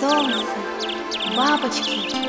солнце, бабочки.